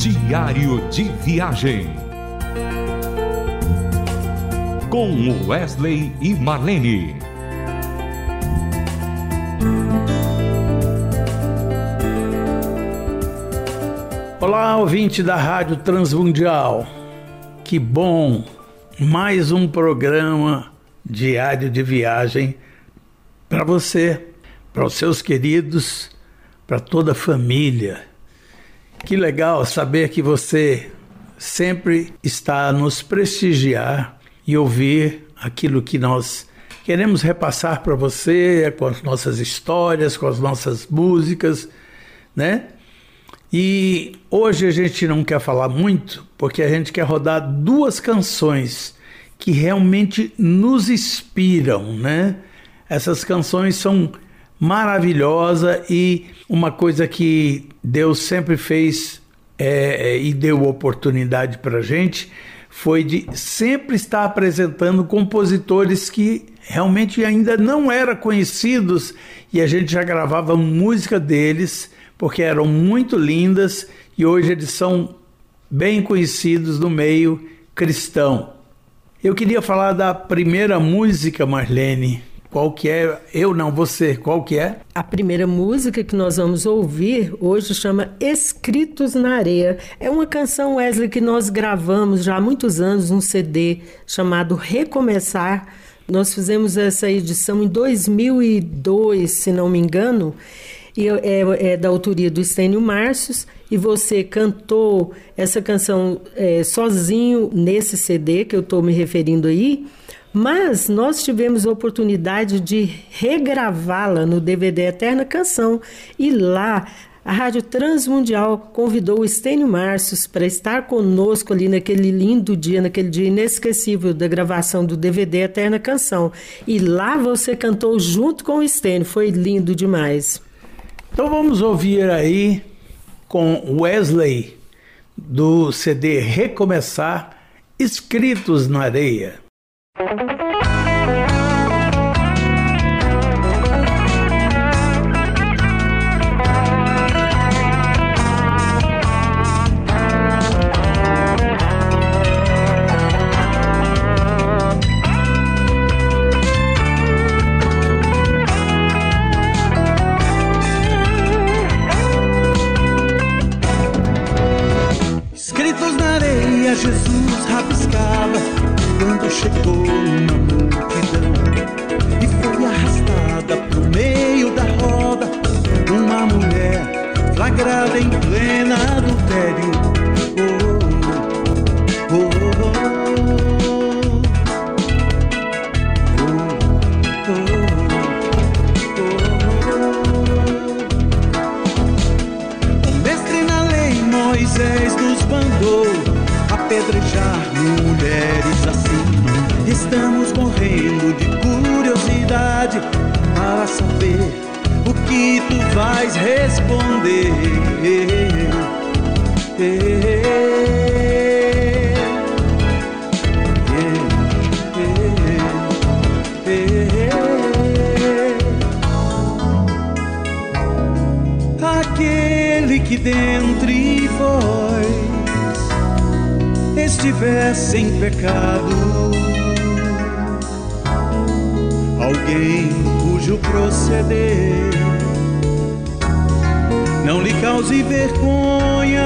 Diário de Viagem. Com Wesley e Marlene. Olá, ouvinte da Rádio Transmundial. Que bom! Mais um programa diário de viagem para você, para os seus queridos, para toda a família que legal saber que você sempre está a nos prestigiar e ouvir aquilo que nós queremos repassar para você com as nossas histórias, com as nossas músicas, né? E hoje a gente não quer falar muito, porque a gente quer rodar duas canções que realmente nos inspiram, né? Essas canções são maravilhosa e uma coisa que Deus sempre fez é, é e deu oportunidade para a gente foi de sempre estar apresentando compositores que realmente ainda não eram conhecidos e a gente já gravava música deles porque eram muito lindas e hoje eles são bem conhecidos no meio cristão. Eu queria falar da primeira música, Marlene, qual que é? Eu não, você, qual que é? A primeira música que nós vamos ouvir hoje chama Escritos na Areia. É uma canção, Wesley, que nós gravamos já há muitos anos num CD chamado Recomeçar. Nós fizemos essa edição em 2002, se não me engano, e é, é da autoria do Estênio Márcios, e você cantou essa canção é, sozinho nesse CD que eu estou me referindo aí. Mas nós tivemos a oportunidade de regravá-la no DVD Eterna Canção e lá a Rádio Transmundial convidou o Estênio Márcios para estar conosco ali naquele lindo dia, naquele dia inesquecível da gravação do DVD Eterna Canção. E lá você cantou junto com o Estênio, foi lindo demais. Então vamos ouvir aí com Wesley do CD Recomeçar, Escritos na Areia. Aquele que dentre vós estivesse em pecado, alguém cujo proceder não lhe cause vergonha.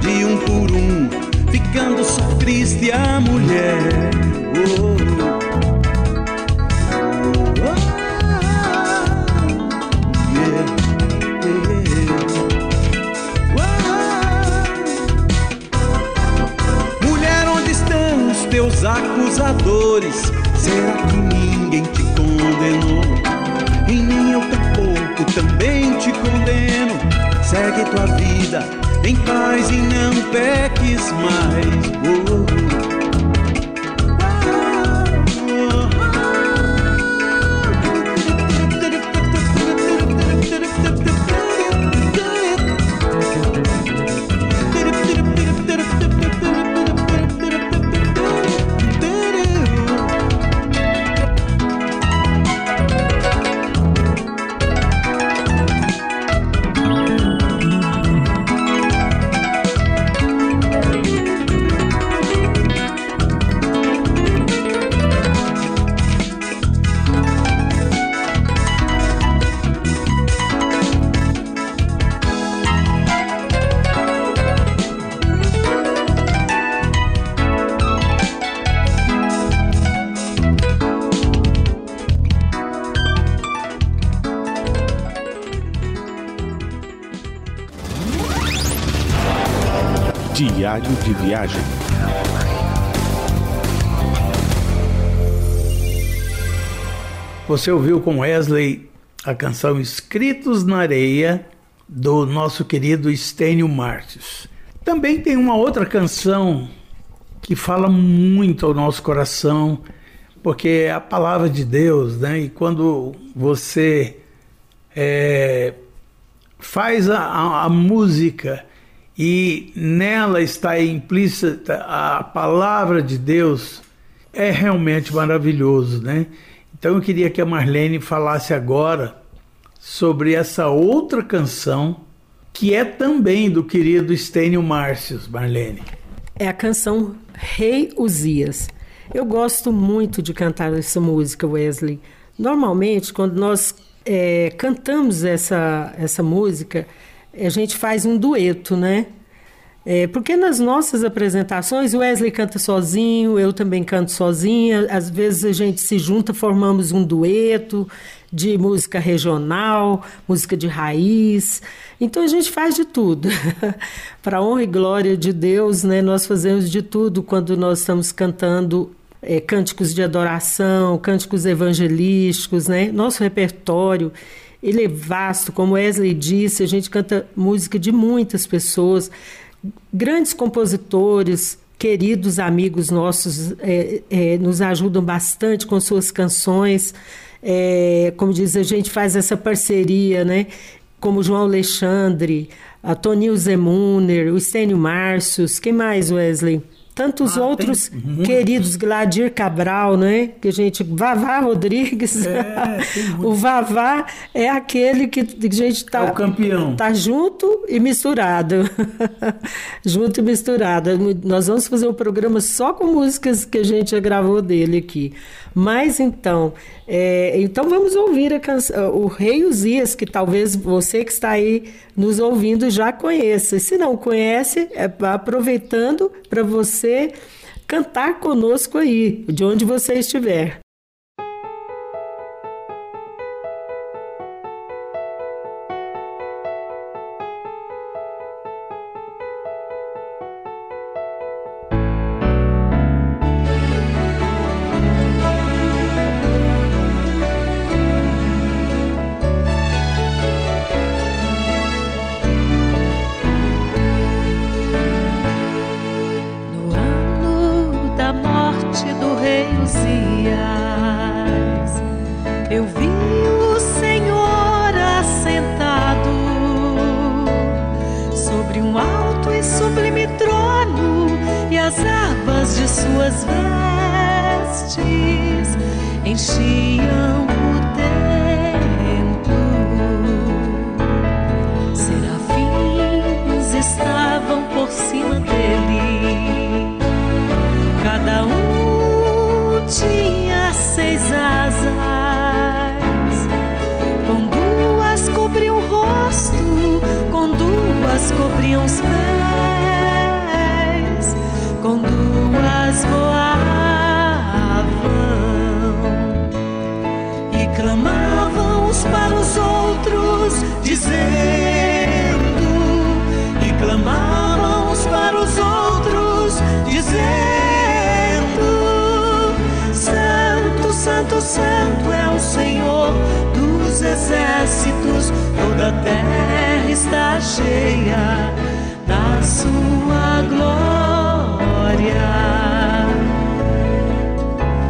De um por um, ficando só Cristo e a mulher. Oh. teus acusadores? Diário de Viagem. Você ouviu com Wesley a canção Escritos na Areia do nosso querido Estênio Martins. Também tem uma outra canção que fala muito ao nosso coração, porque é a palavra de Deus, né? E quando você é, faz a, a, a música e nela está implícita a palavra de Deus, é realmente maravilhoso, né? Então eu queria que a Marlene falasse agora sobre essa outra canção que é também do querido Estênio Márcios, Marlene. É a canção Rei Uzias. Eu gosto muito de cantar essa música, Wesley. Normalmente, quando nós é, cantamos essa, essa música, a gente faz um dueto, né? É, porque nas nossas apresentações o Wesley canta sozinho, eu também canto sozinha, às vezes a gente se junta, formamos um dueto de música regional, música de raiz. Então a gente faz de tudo. Para honra e glória de Deus, né, nós fazemos de tudo quando nós estamos cantando é, cânticos de adoração, cânticos evangelísticos, né? Nosso repertório ele é vasto, como Wesley disse, a gente canta música de muitas pessoas, grandes compositores, queridos amigos nossos, é, é, nos ajudam bastante com suas canções. É, como diz, a gente faz essa parceria, né? Como João Alexandre, a Toninho Zemuner, o Estênio Márcios, quem mais, Wesley? Tantos ah, outros queridos, Gladir Cabral, né? Que a gente. Vavá Rodrigues. É, o Vavá é aquele que a gente está. É. Está junto e misturado. junto e misturado. Nós vamos fazer um programa só com músicas que a gente já gravou dele aqui. Mas então, é, então vamos ouvir a canção, o Rei Uzias, que talvez você que está aí nos ouvindo já conheça. Se não conhece, é aproveitando para você cantar conosco aí, de onde você estiver. eu vi o Senhor assentado sobre um alto e sublime trono, e as abas de suas vestes enchiam o templo. Serafins estavam por cima dele, cada um tinha. Cobriam os pés, com duas voavam e clamavam uns para os outros, dizendo, e clamavam uns para os outros, dizendo: Santo, Santo, Santo é o Senhor dos exércitos, toda a terra está cheia da sua glória.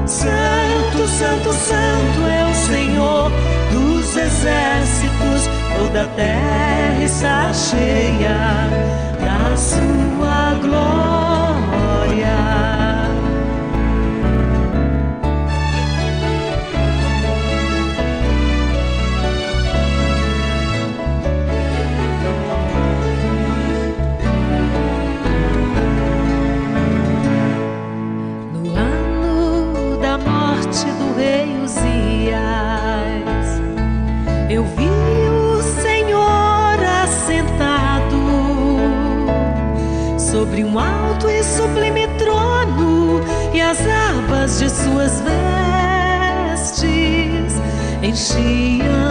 Santo, Santo, Santo é o Senhor dos exércitos, toda a terra está cheia sobre um alto e sublime trono, e as abas de suas vestes enchiam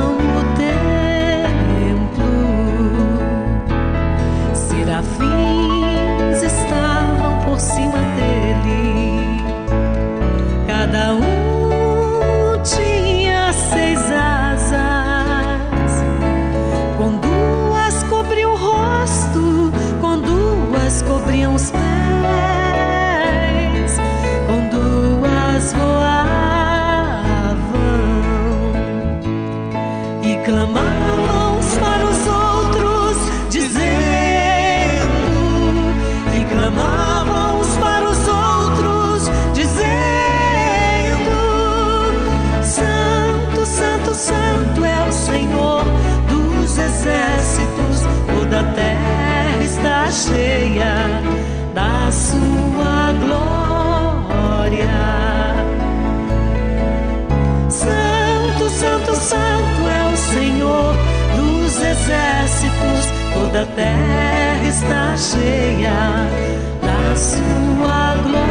exércitos, toda a terra está cheia da sua glória.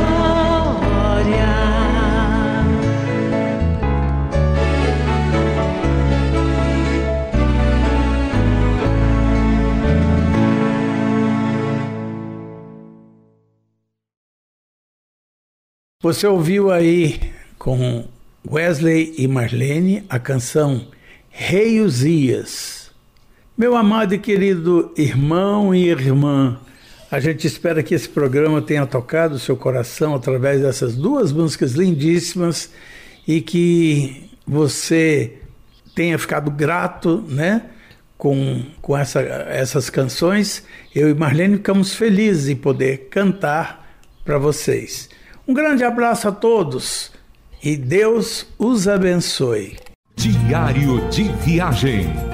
Você ouviu aí com Wesley e Marlene a canção Rei Uzias. Meu amado e querido irmão e irmã, a gente espera que esse programa tenha tocado o seu coração através dessas duas músicas lindíssimas e que você tenha ficado grato, né? Com, com essa, essas canções, eu e Marlene ficamos felizes em poder cantar para vocês. Um grande abraço a todos e Deus os abençoe. Diário de Viagem.